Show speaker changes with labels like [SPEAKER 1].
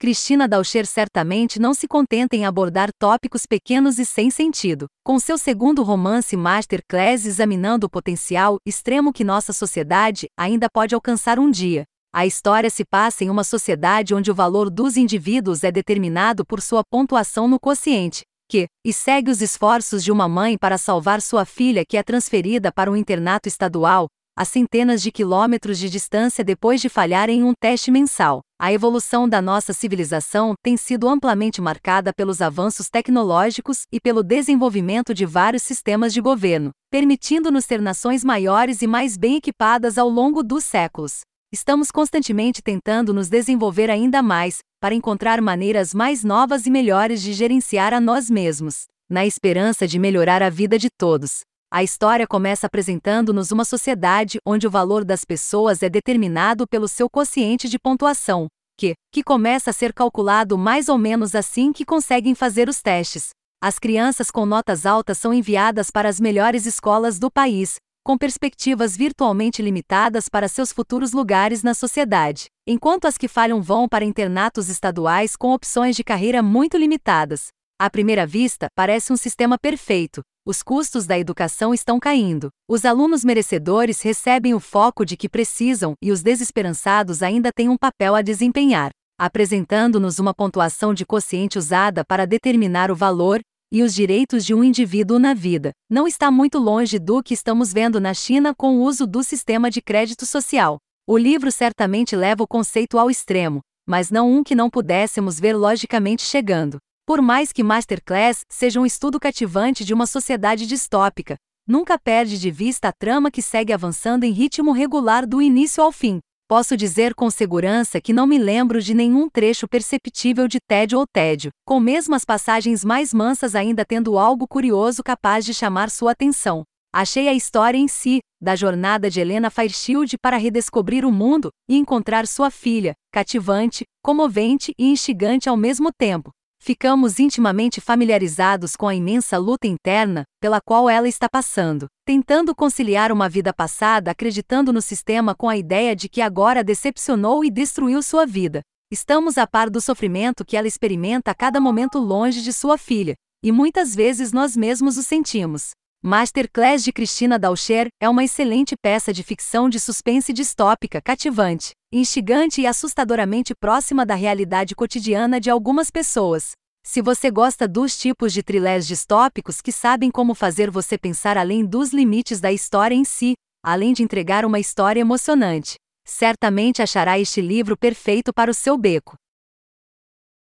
[SPEAKER 1] Cristina Dalcher certamente não se contenta em abordar tópicos pequenos e sem sentido. Com seu segundo romance Masterclass examinando o potencial extremo que nossa sociedade ainda pode alcançar um dia. A história se passa em uma sociedade onde o valor dos indivíduos é determinado por sua pontuação no quociente, que, e segue os esforços de uma mãe para salvar sua filha que é transferida para um internato estadual, a centenas de quilômetros de distância depois de falhar em um teste mensal. A evolução da nossa civilização tem sido amplamente marcada pelos avanços tecnológicos e pelo desenvolvimento de vários sistemas de governo, permitindo-nos ter nações maiores e mais bem equipadas ao longo dos séculos. Estamos constantemente tentando nos desenvolver ainda mais, para encontrar maneiras mais novas e melhores de gerenciar a nós mesmos, na esperança de melhorar a vida de todos. A história começa apresentando-nos uma sociedade onde o valor das pessoas é determinado pelo seu quociente de pontuação, que, que começa a ser calculado mais ou menos assim que conseguem fazer os testes. As crianças com notas altas são enviadas para as melhores escolas do país, com perspectivas virtualmente limitadas para seus futuros lugares na sociedade, enquanto as que falham vão para internatos estaduais com opções de carreira muito limitadas. À primeira vista, parece um sistema perfeito, os custos da educação estão caindo. Os alunos merecedores recebem o foco de que precisam e os desesperançados ainda têm um papel a desempenhar, apresentando-nos uma pontuação de quociente usada para determinar o valor e os direitos de um indivíduo na vida. Não está muito longe do que estamos vendo na China com o uso do sistema de crédito social. O livro certamente leva o conceito ao extremo, mas não um que não pudéssemos ver logicamente chegando. Por mais que Masterclass seja um estudo cativante de uma sociedade distópica, nunca perde de vista a trama que segue avançando em ritmo regular do início ao fim. Posso dizer com segurança que não me lembro de nenhum trecho perceptível de tédio ou tédio, com mesmo as passagens mais mansas ainda tendo algo curioso capaz de chamar sua atenção. Achei a história em si, da jornada de Helena Fairchild para redescobrir o mundo e encontrar sua filha, cativante, comovente e instigante ao mesmo tempo ficamos intimamente familiarizados com a imensa luta interna pela qual ela está passando, tentando conciliar uma vida passada acreditando no sistema com a ideia de que agora decepcionou e destruiu sua vida. Estamos a par do sofrimento que ela experimenta a cada momento longe de sua filha, e muitas vezes nós mesmos o sentimos. Masterclass de Cristina Dalcher é uma excelente peça de ficção de suspense distópica cativante, instigante e assustadoramente próxima da realidade cotidiana de algumas pessoas. Se você gosta dos tipos de trilés distópicos que sabem como fazer você pensar além dos limites da história em si, além de entregar uma história emocionante, certamente achará este livro perfeito para o seu beco.